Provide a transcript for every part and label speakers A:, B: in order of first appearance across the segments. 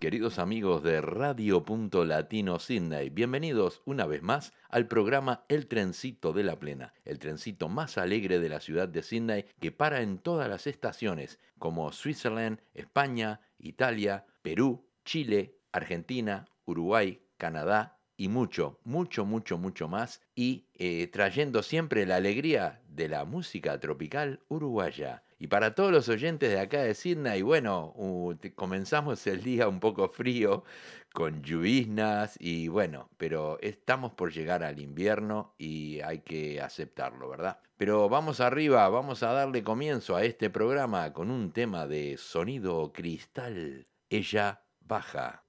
A: queridos amigos de Radio Punto Latino Sydney. Bienvenidos una vez más al programa El Trencito de la Plena, el trencito más alegre de la ciudad de Sydney que para en todas las estaciones como Switzerland, España, Italia, Perú, Chile, Argentina, Uruguay, Canadá y mucho, mucho, mucho, mucho más y eh, trayendo siempre la alegría de la música tropical uruguaya. Y para todos los oyentes de acá de Sydney, bueno, uh, comenzamos el día un poco frío, con lluvias y bueno, pero estamos por llegar al invierno y hay que aceptarlo, ¿verdad? Pero vamos arriba, vamos a darle comienzo a este programa con un tema de sonido cristal. Ella baja.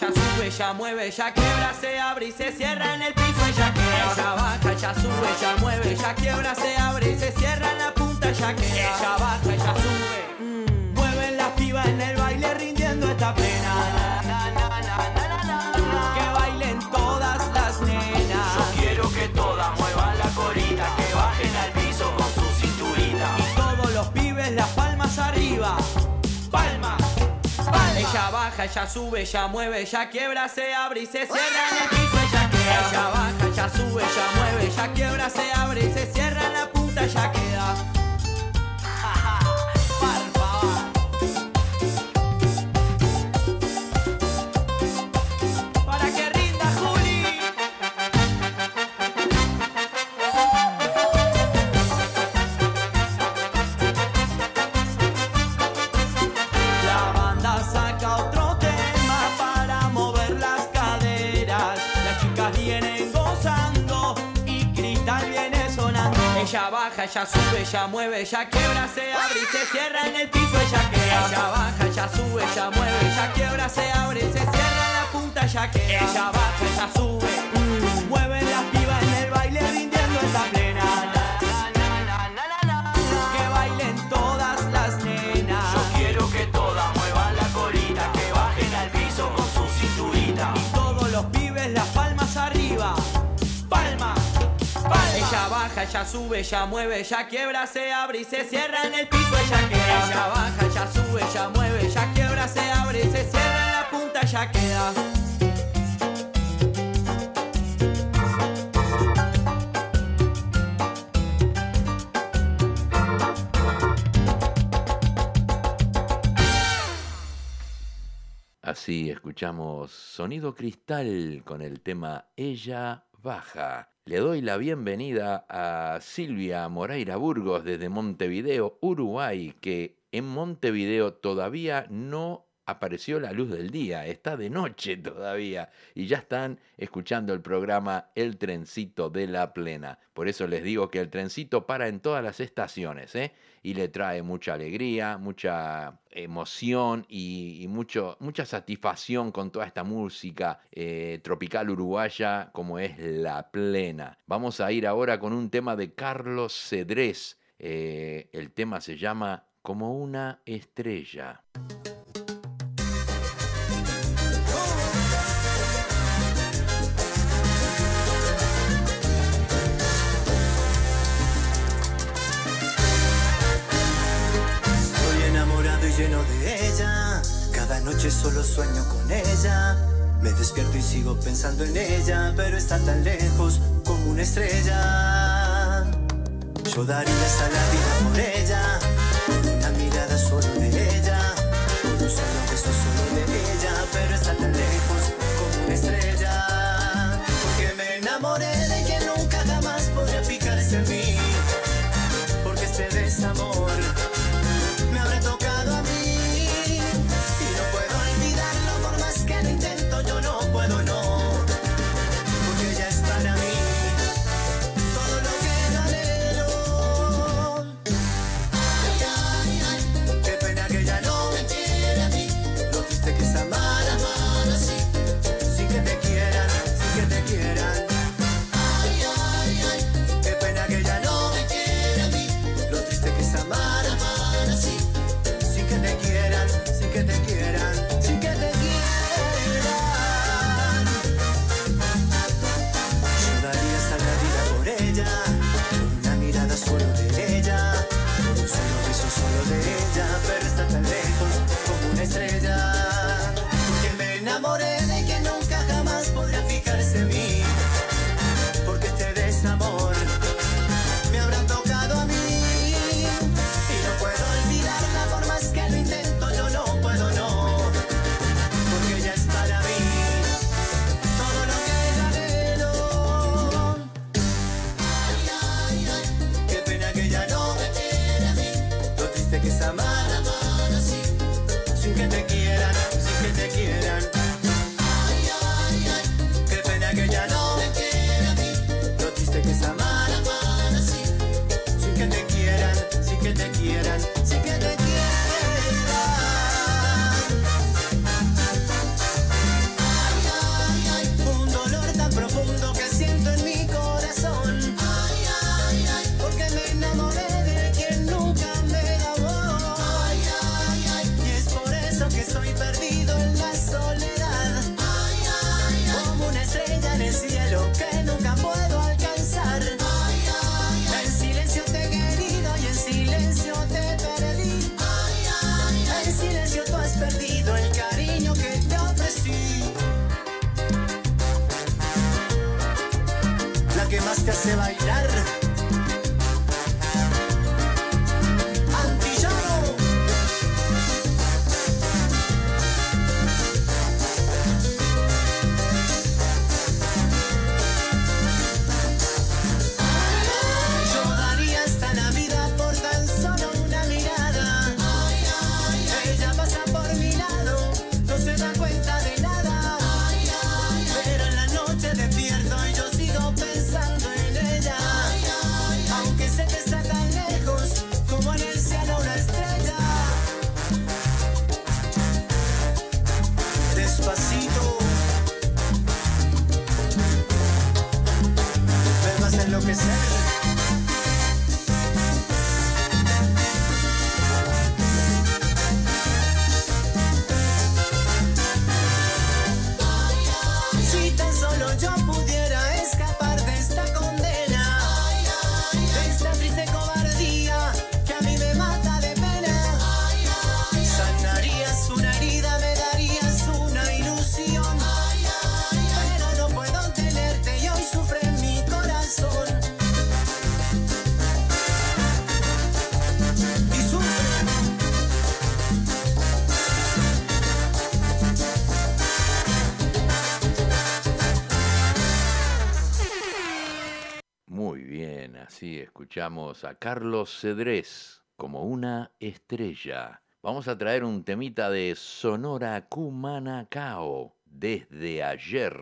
B: Ella sube, ella mueve, ella quiebra, se abre y se cierra en el piso, ella queda. Ella baja, ella sube, ella mueve, ella quiebra, se abre y se cierra en la punta, ella queda. Ella baja, ella sube. mm, Mueven las pibas en el baile rindiendo esta plena. Baja, ella sube, ella mueve, ella quiebra, se abre y se cierra en el piso, ella queda. Ella baja, ella sube, ella mueve, ella quiebra, se abre y se cierra la punta, ella queda. Baja, ella sube, ella mueve, ella quiebra, se abre y se cierra en el piso, ella queda. Ella baja, ella sube, ella mueve, ella quiebra, se abre y se cierra en la punta, ella queda. Ella baja, ella sube, mm, mueven las pibas en el baile rindiendo esta plena. Baja, ella sube, ella mueve, ella quiebra, se abre y se cierra en el piso, ella queda. Ella baja, ella sube, ella mueve, ella quiebra, se abre y se cierra en la punta, ella queda.
A: Así escuchamos Sonido Cristal con el tema Ella Baja. Le doy la bienvenida a Silvia Moreira Burgos desde Montevideo, Uruguay, que en Montevideo todavía no apareció la luz del día, está de noche todavía y ya están escuchando el programa El Trencito de la Plena. Por eso les digo que el trencito para en todas las estaciones ¿eh? y le trae mucha alegría, mucha emoción y, mucho, mucha satisfacción con toda esta música eh, tropical uruguaya como es La Plena. Vamos a ir ahora con un tema de Carlos Cedrés. Eh, el tema se llama Como una estrella.
C: lleno de ella. Cada noche solo sueño con ella. Me despierto y sigo pensando en ella, pero está tan lejos como una estrella. Yo daría hasta la vida por ella. se bailar. a
A: Carlos Cedrés como una estrella. Vamos a traer un temita de Sonora Cumanacao desde ayer.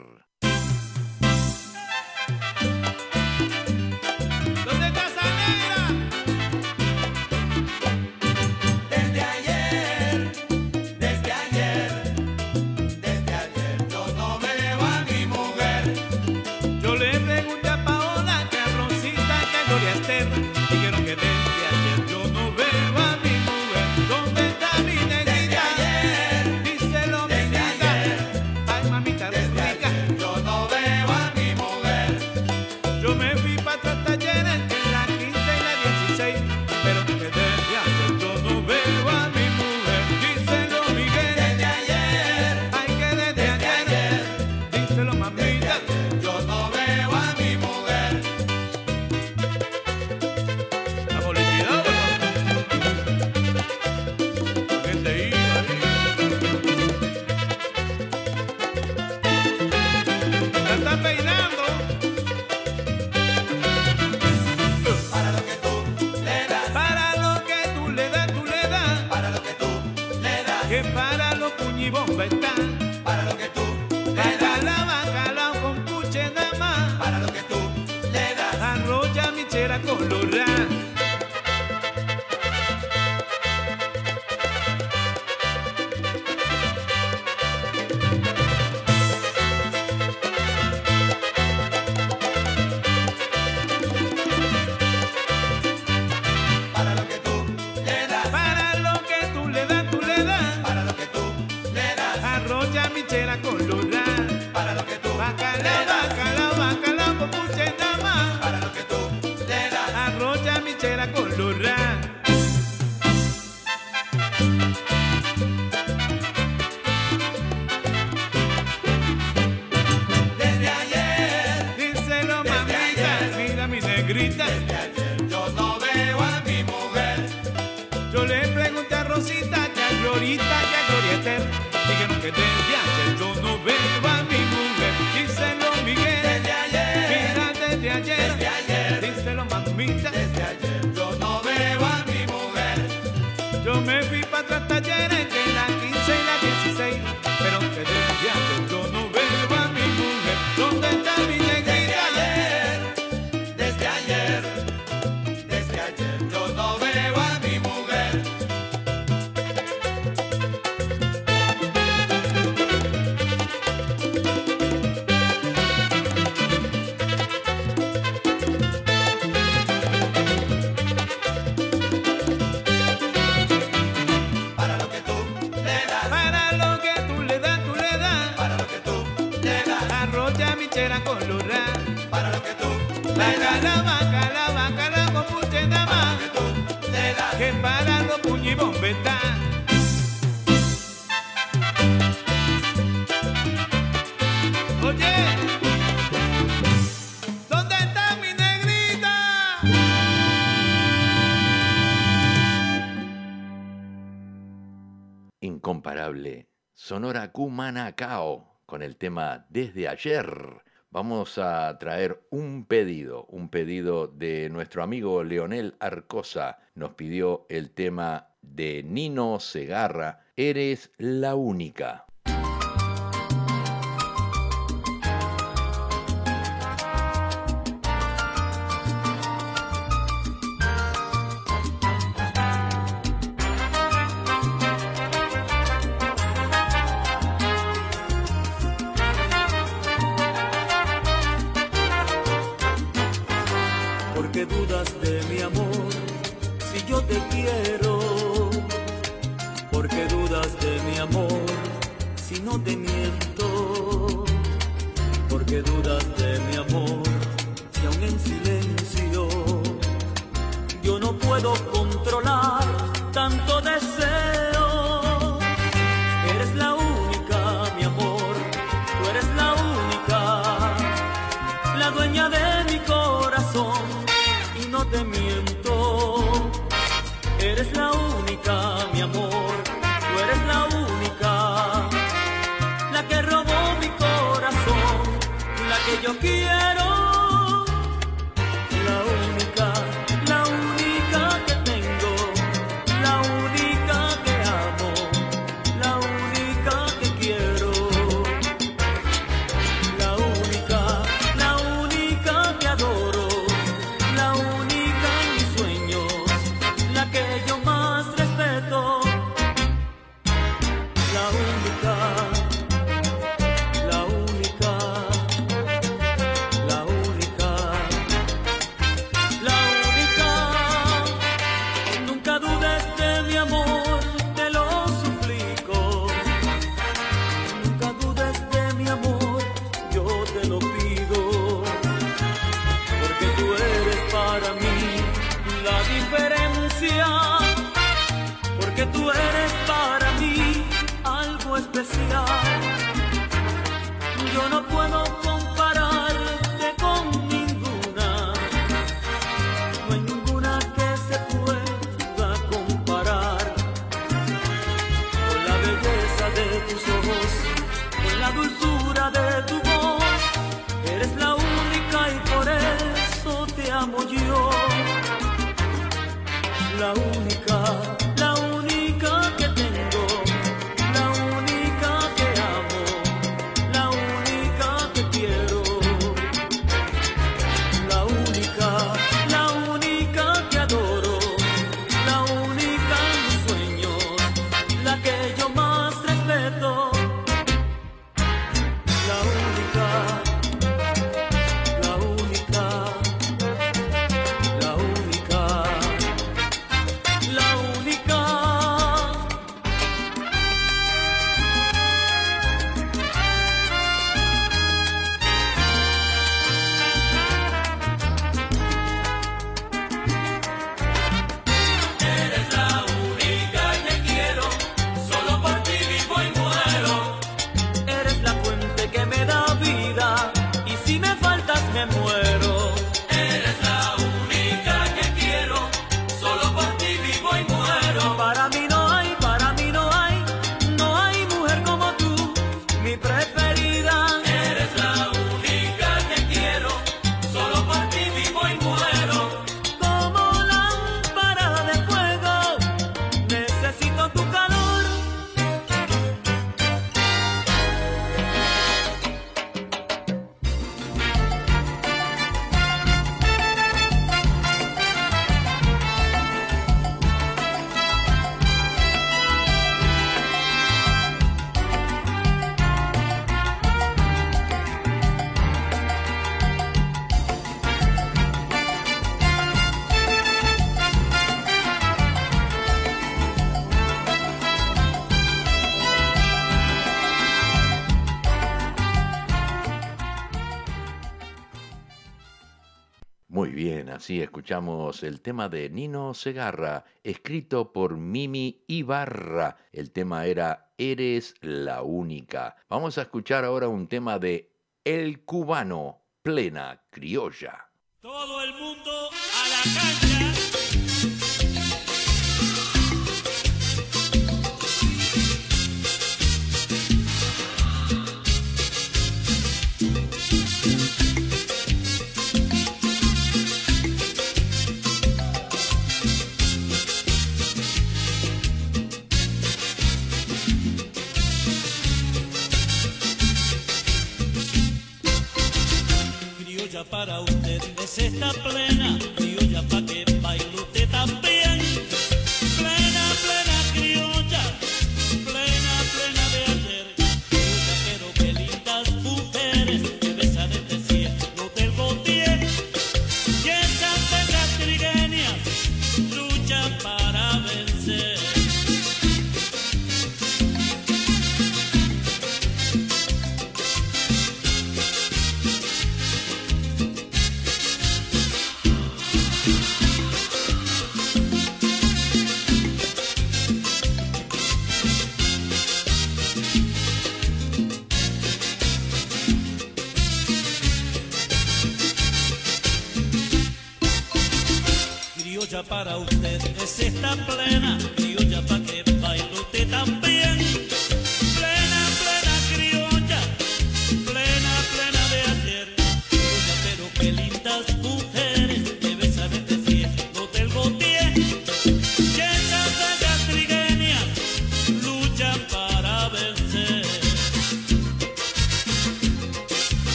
A: Con
B: el tema Desde ayer. Vamos a traer un pedido, un pedido de nuestro amigo Leonel Arcosa. Nos pidió el tema de Nino Segarra, Eres la única.
A: Así escuchamos el tema de Nino Segarra, escrito por Mimi Ibarra. El tema era Eres la única. Vamos a escuchar ahora un tema de El Cubano, plena criolla.
D: Todo el mundo a la cancha. Para usted es esta plena, criolla pa' que baile usted también. Para usted es esta plena, criolla pa' que baile usted también.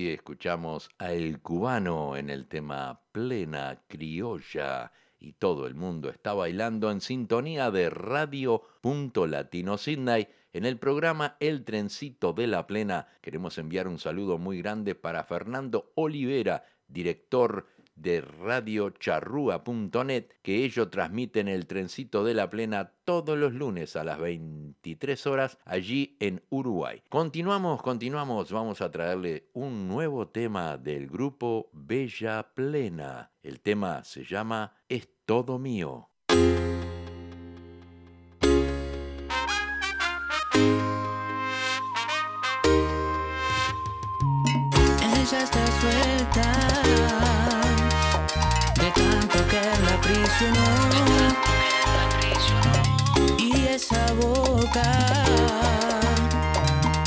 A: Así escuchamos a El Cubano en el tema Plena Criolla y todo el mundo está bailando en sintonía de Radio Punto Latino Sydney. En el programa El Trencito de la Plena queremos enviar un saludo muy grande para Fernando Olivera, director de radiocharrúa.net, que ellos transmiten el trencito de la plena todos los lunes a las 23 horas allí en Uruguay. Continuamos, continuamos, vamos a traerle un nuevo tema del grupo Bella Plena. El tema se llama Es todo mío.
E: Y esa boca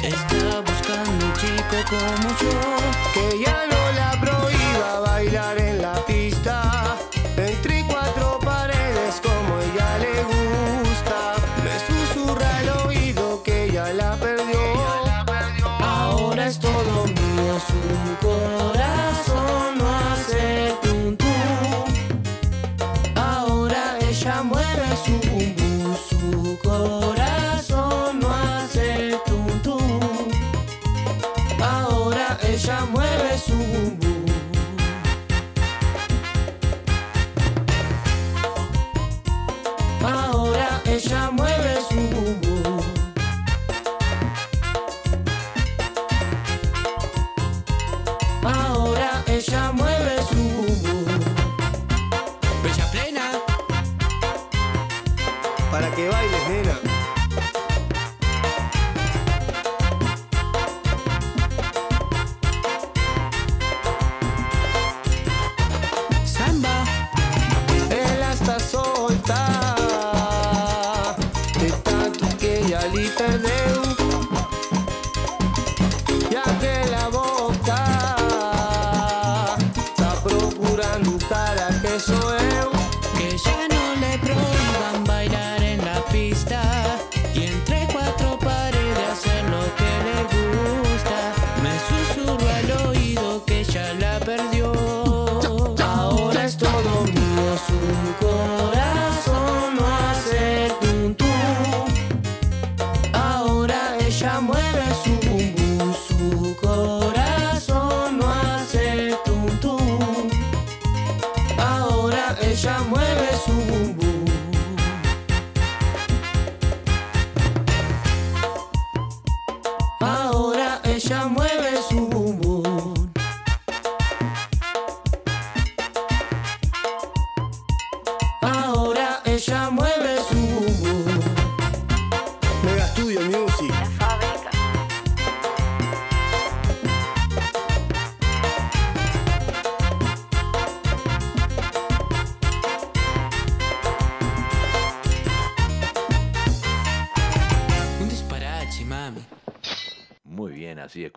E: está buscando un chico como yo
F: Que ya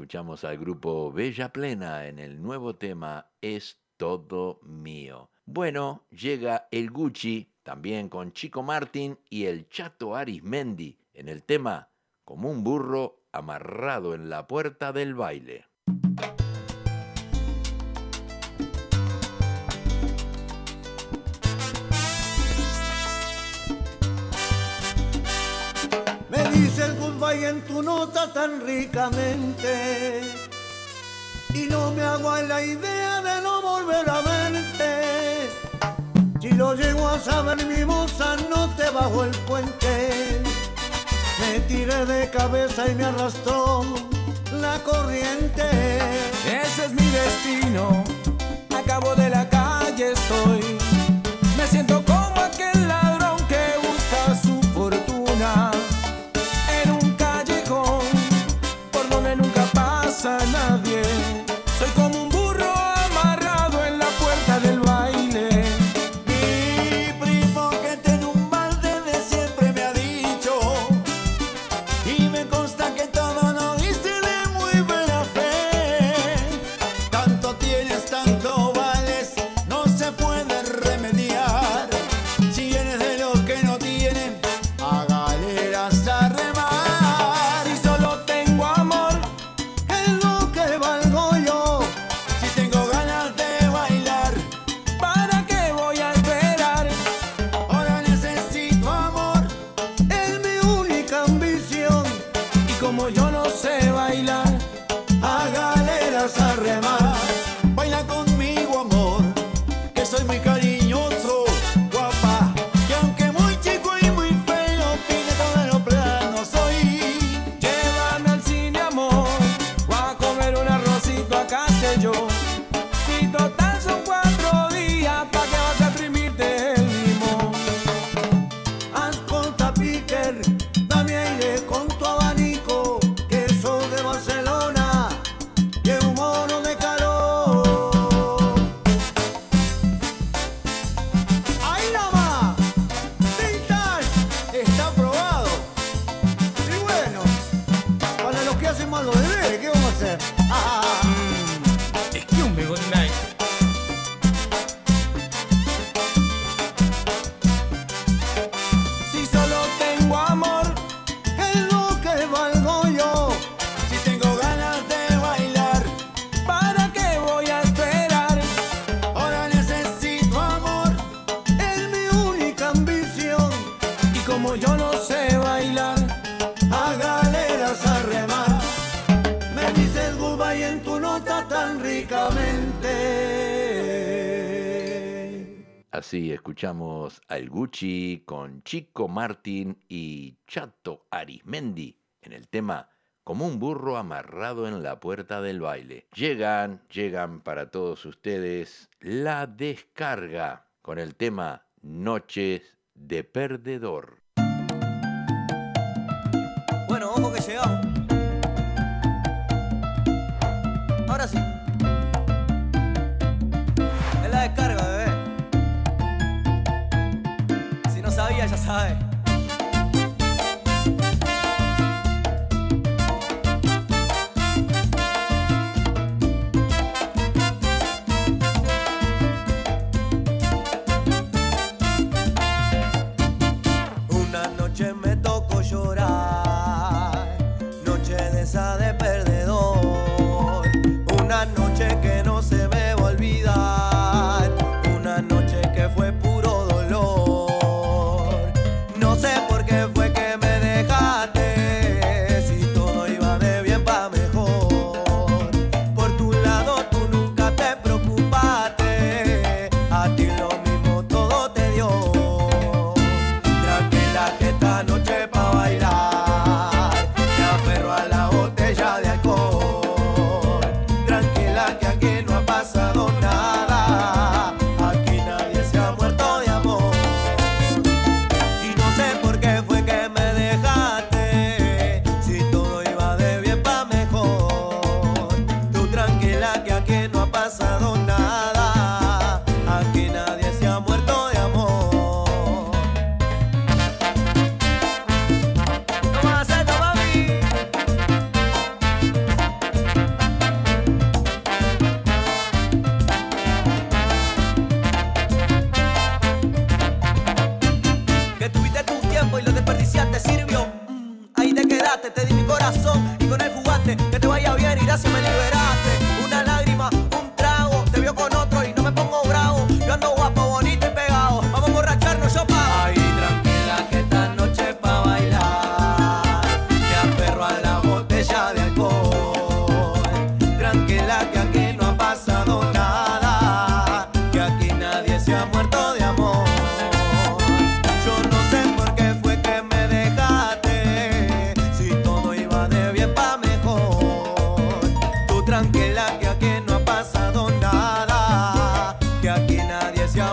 A: escuchamos al grupo Bella Plena en el nuevo tema Es todo mío. Bueno, llega el Gucci, también con Chico Martín y el Chato Arismendi, en el tema Como un burro amarrado en la puerta del baile.
G: tu nota tan ricamente y no me hago a la idea de no volver a verte. Si lo llego a saber, mi moza, no te bajo el puente. Me tiré de cabeza y me arrastró la corriente.
H: Ese es mi destino, acabo de la calle estoy. Me siento como aquel. son
A: escuchamos al Gucci con Chico Martín y Chato Arismendi en el tema Como un burro amarrado en la puerta del baile. Llegan, llegan para todos ustedes la descarga con el tema Noches de Perdedor.
B: Bueno, ojo que llegamos. ya sabe.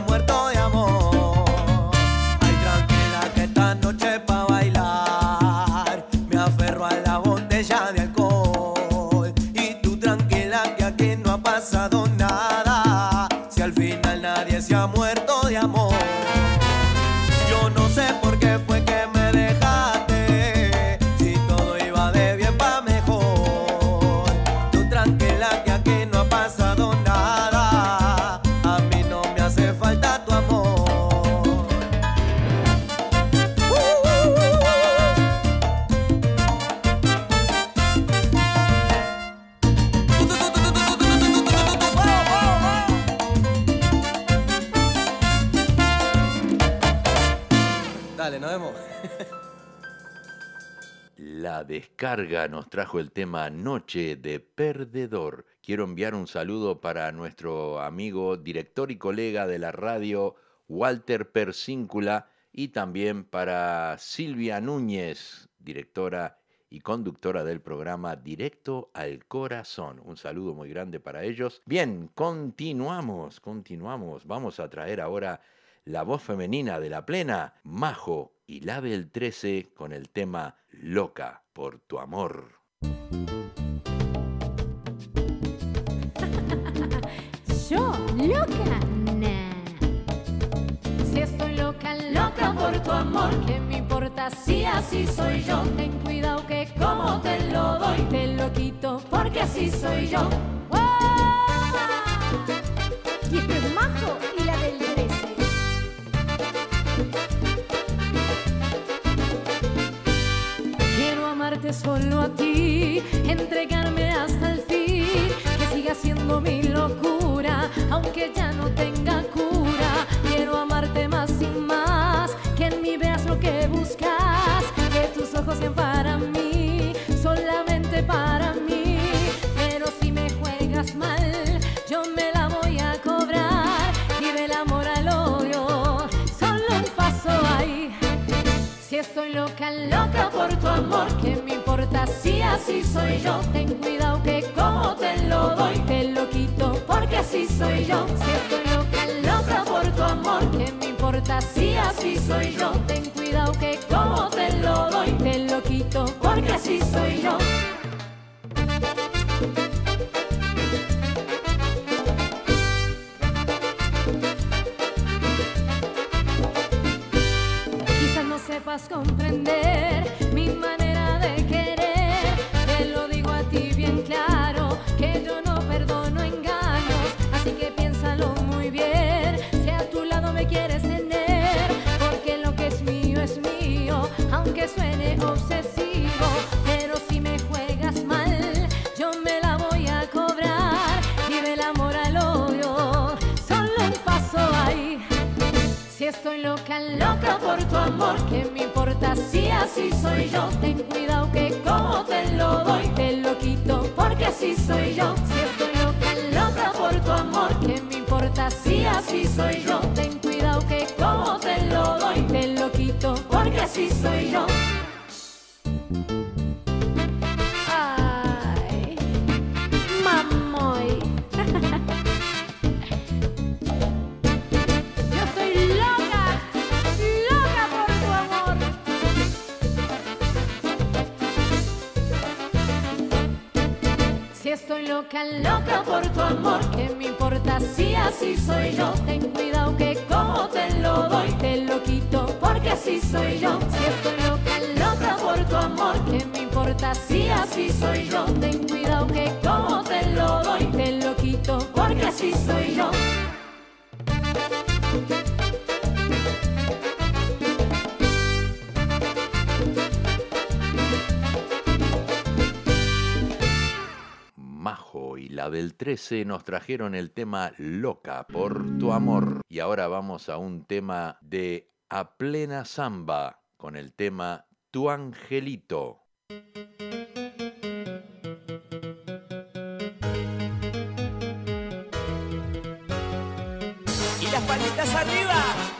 I: muerta.
A: La descarga nos trajo el tema Noche de Perdedor. Quiero enviar un saludo para nuestro amigo, director y colega de la radio, Walter Persíncula, y también para Silvia Núñez, directora y conductora del programa Directo al Corazón. Un saludo muy grande para ellos. Bien, continuamos, continuamos. Vamos a traer ahora la voz femenina de la plena, Majo y la del 13 con el tema Loca por tu amor.
J: Yo, loca. Si estoy loca, loca por tu amor, ¿qué me importa si así soy yo? Ten cuidado que como te lo doy, te lo quito porque así soy yo. ¡Guau! Y es Majo solo a ti, entregarme si así soy yo? Ten cuidado que como te lo doy, te lo quito porque así soy yo. Si estoy loca, loca por tu amor, ¿qué me importa si así soy yo? Ten cuidado que como te lo doy, te lo quito porque así soy yo. Si estoy loca, loca por tu amor, ¿qué me importa si así soy yo? Ten cuidado que como te lo doy, te lo quito porque así soy yo. Si estoy loca, loca por tu amor, ¿qué me importa si así soy yo? Ten cuidado que como te lo doy, te lo quito porque así soy yo.
A: La del 13 nos trajeron el tema Loca por tu amor. Y ahora vamos a un tema de A plena samba con el tema Tu angelito.
K: Y las palitas arriba.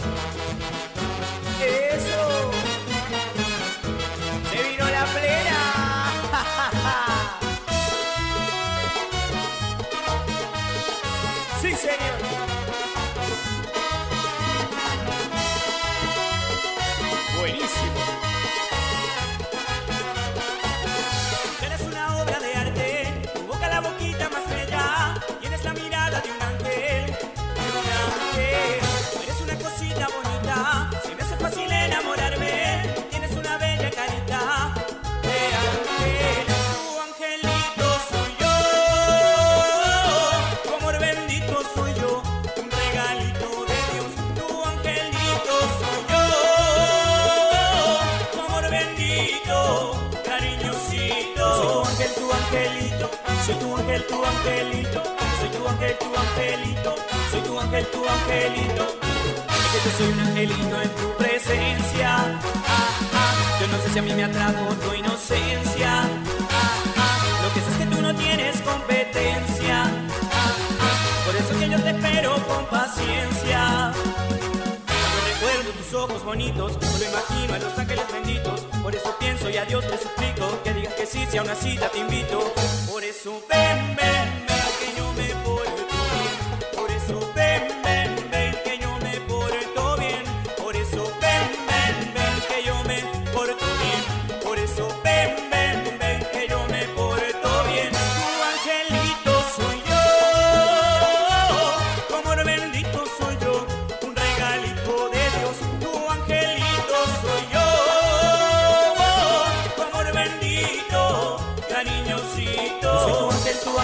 K: Ángel, tu angelito, soy tu ángel, tu angelito, soy tu ángel, tu angelito. Es que yo soy un angelito en tu presencia. Ah, ah, yo no sé si a mí me atrajo tu inocencia. Ah, lo que sé es que tú no tienes competencia. Por eso que yo te espero con paciencia. Ojos bonitos, solo imagino a los ángeles benditos. Por eso pienso y a Dios le suplico que digas que sí, si a una cita te invito. Por eso ven, ven,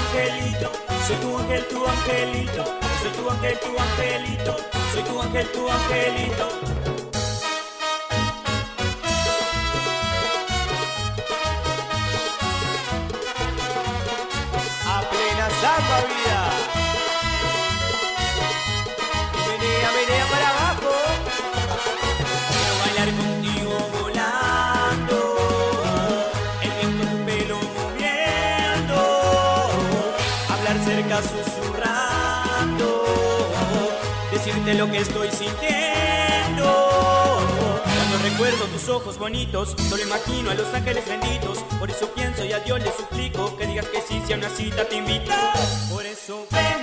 K: angelito, soy tu ángel, tu angelito, soy tu ángel, tu angelito, soy tu ángel, tu angelito.
B: A plena zapa vida.
K: Decirte lo que estoy sintiendo. Cuando recuerdo tus ojos bonitos, solo imagino a los ángeles benditos. Por eso pienso y a Dios le suplico que digas que sí, si a una cita te invito. Por eso ven,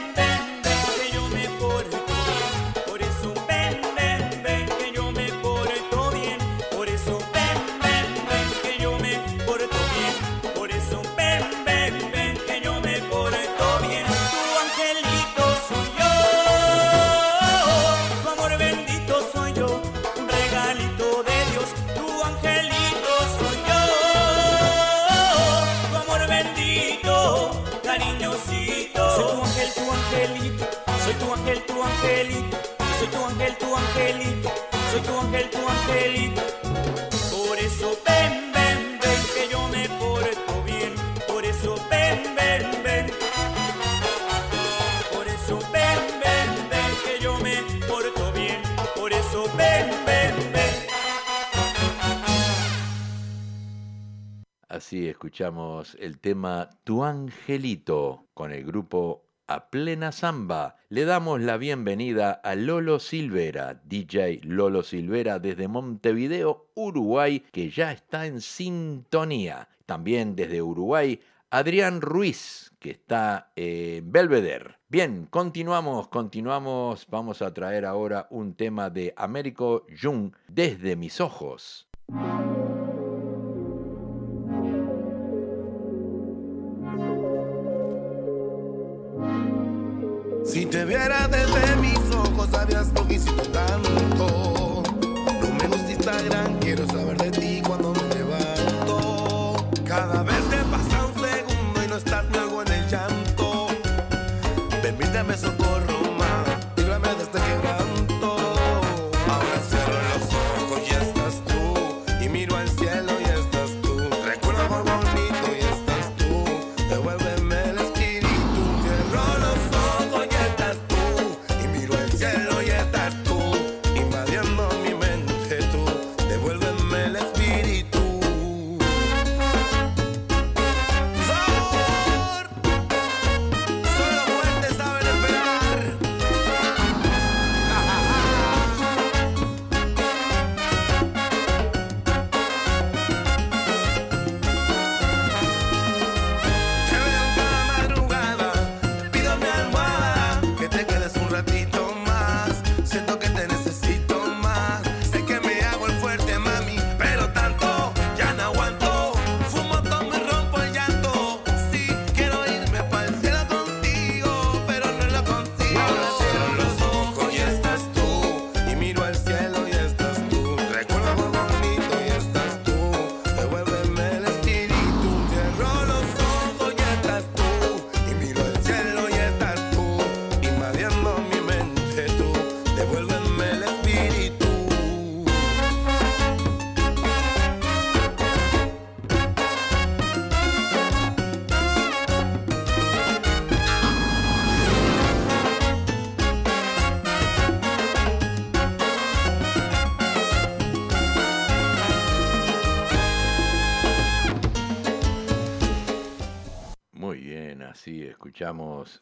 K: ángel, tu angelito, soy tu ángel, tu angelito. Por eso ven, ven, ven, que yo me porto bien. Por eso ven, ven, ven. Por eso ven, ven, ven, que yo me porto bien. Por eso ven, ven, ven.
A: Así escuchamos el tema Tu Angelito con el grupo A Plena Zamba. Le damos la bienvenida a Lolo Silvera, DJ Lolo Silvera desde Montevideo, Uruguay, que ya está en sintonía. También desde Uruguay, Adrián Ruiz, que está en Belvedere. Bien, continuamos, continuamos. Vamos a traer ahora un tema de Américo Jung, Desde mis ojos.
L: Si te viera desde mis ojos, sabías lo que hiciste tanto. No me gusta Instagram, quiero saber de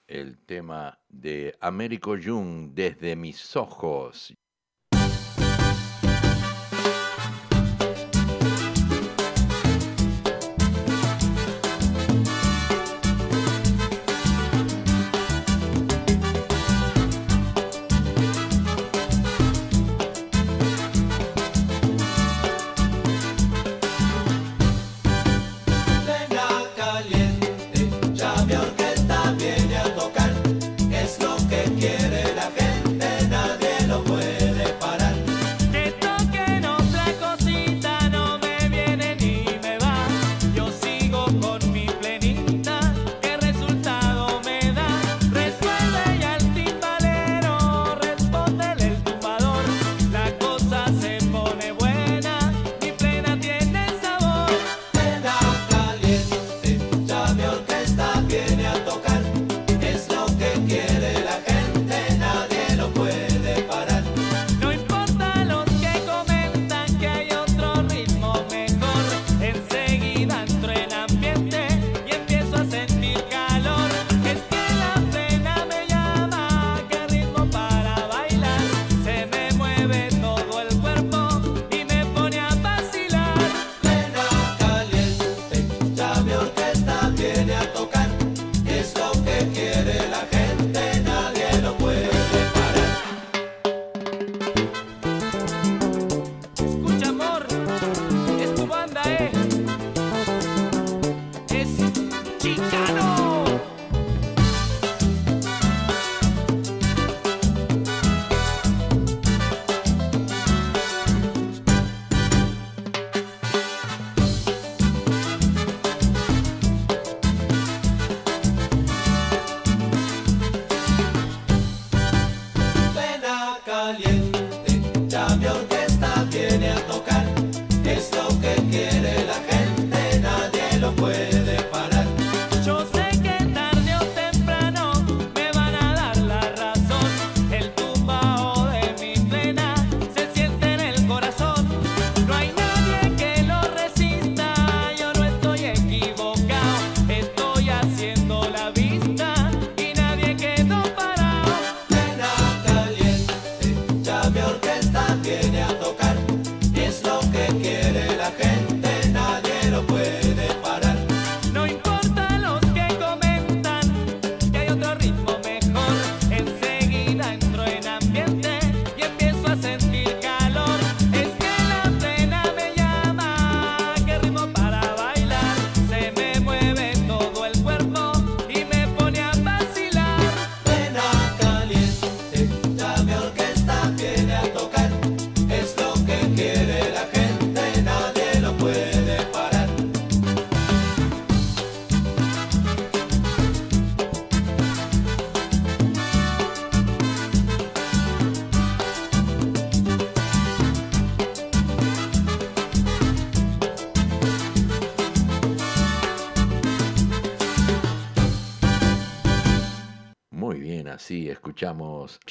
L: el
M: tema de Américo Jung desde mis ojos.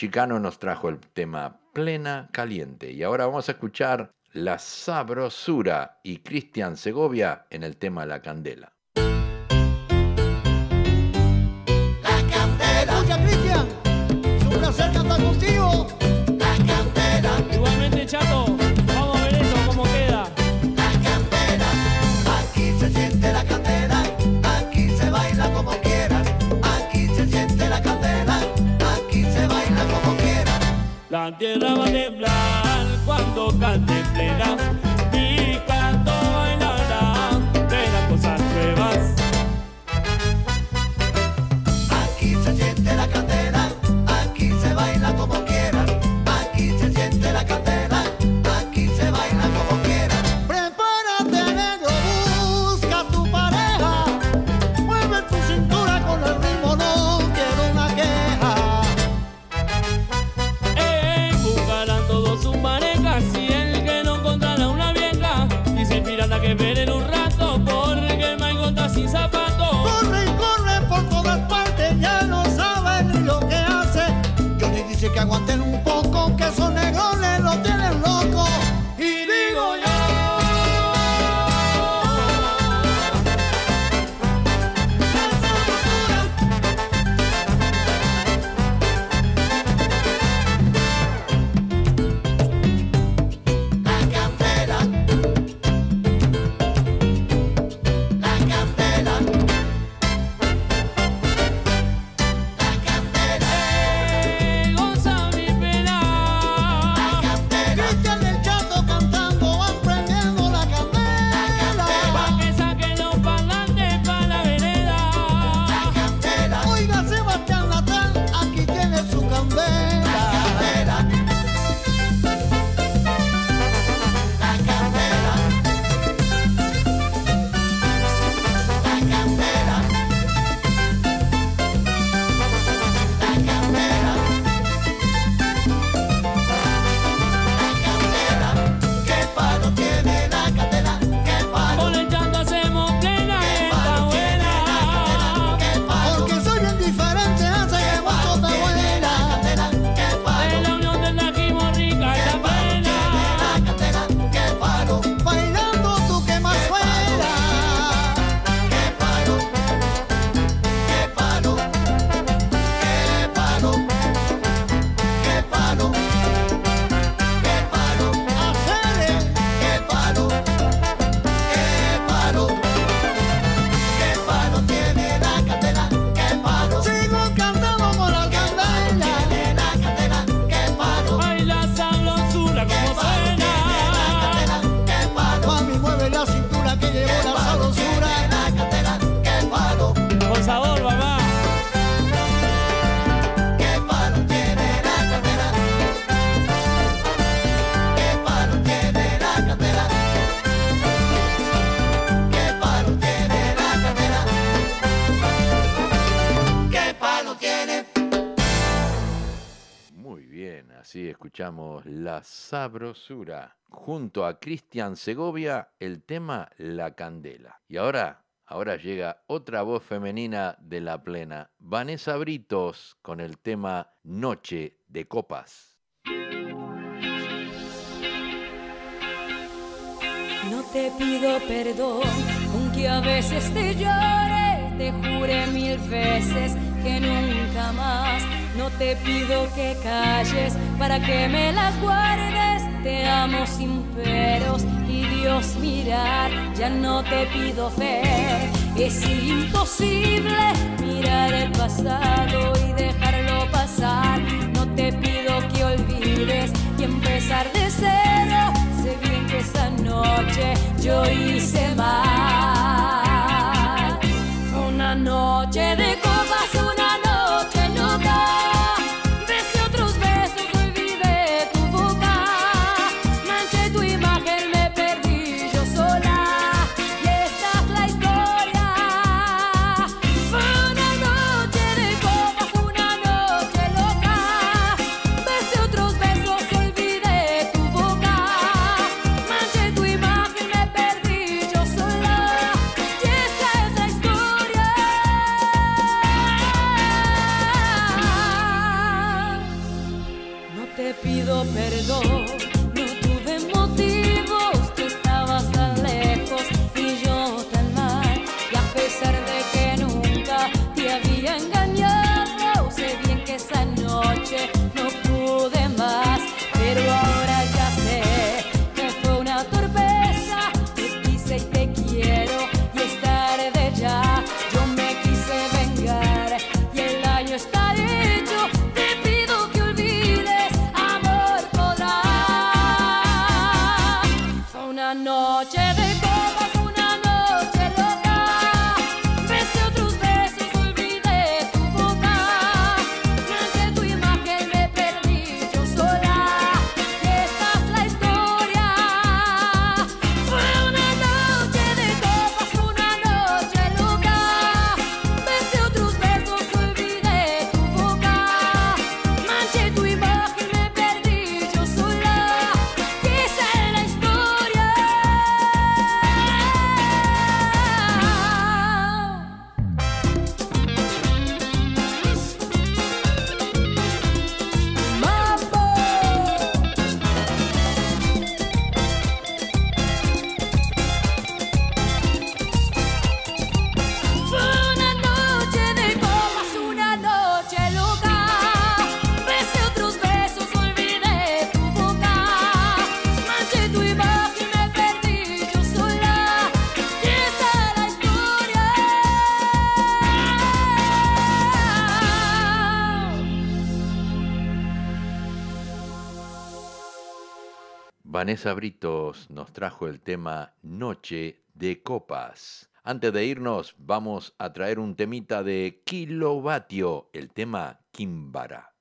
A: Chicano
M: nos trajo el tema Plena Caliente y ahora vamos a escuchar La Sabrosura y Cristian Segovia en el tema La Candela.
G: La Candela. Escucha Cristian, es un placer cantar contigo. La Candela.
A: Igualmente Chato.
D: tierra va a temblar cuando cante.
G: Sabrosura.
A: Junto a Cristian Segovia, el tema La Candela. Y ahora, ahora llega otra voz femenina de la plena, Vanessa Britos, con el tema Noche de Copas.
J: No te pido perdón, aunque a veces te llore, te jure mil veces que nunca más. No te pido que calles para que me las guardes, te amo sin peros y Dios mirar, ya no te pido fe. Es imposible mirar el pasado y dejarlo pasar. No te pido que olvides y empezar de cero. Sé bien que esa noche yo hice mal. Una noche de
A: Vanessa Britos nos trajo el tema Noche de Copas. Antes de irnos, vamos a traer un temita de Kilovatio, el tema Kimbara.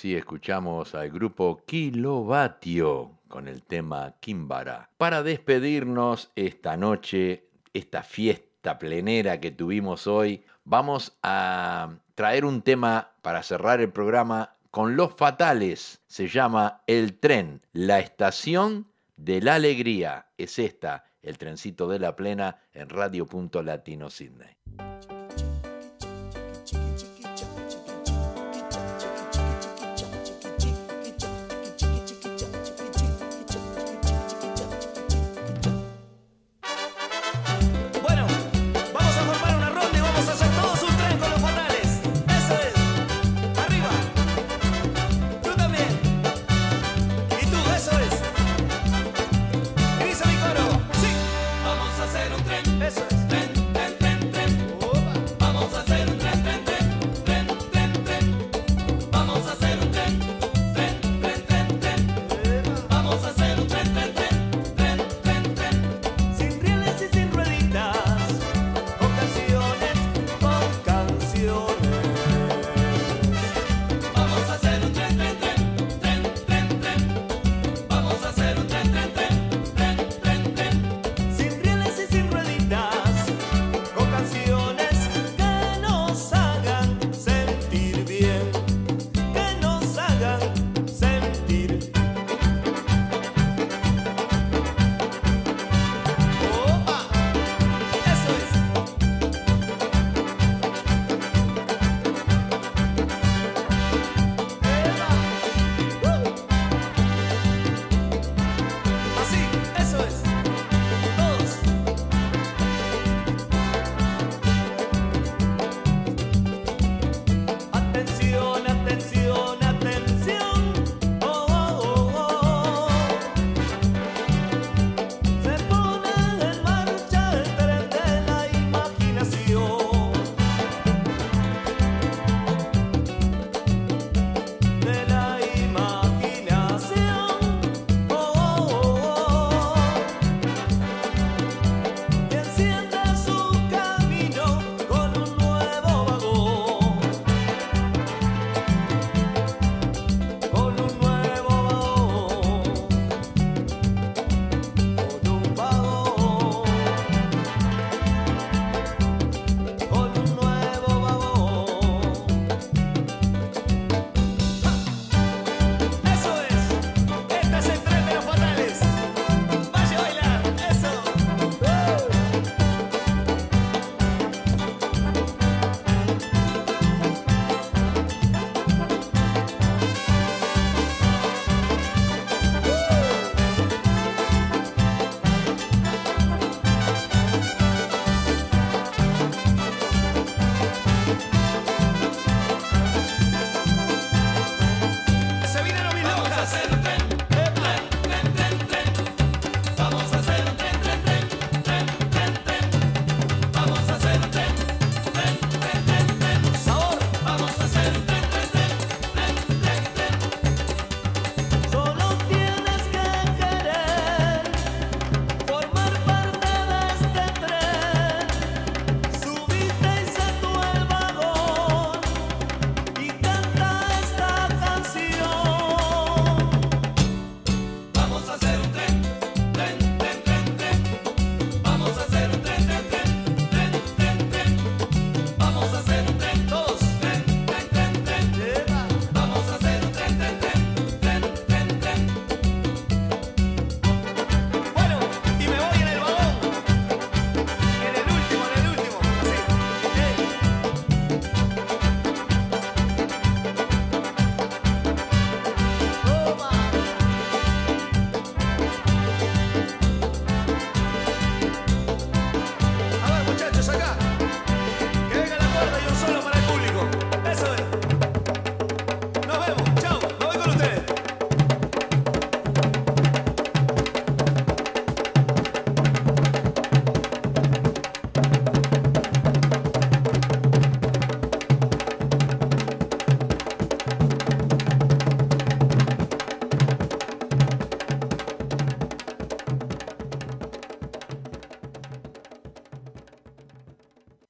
A: Así escuchamos al grupo Kilovatio con el tema Kimbara. Para despedirnos esta noche, esta fiesta plenera que tuvimos hoy, vamos a traer un tema para cerrar el programa con los fatales. Se llama El tren, la estación de la alegría. Es esta, el trencito de la plena en Radio Punto Latino Sydney.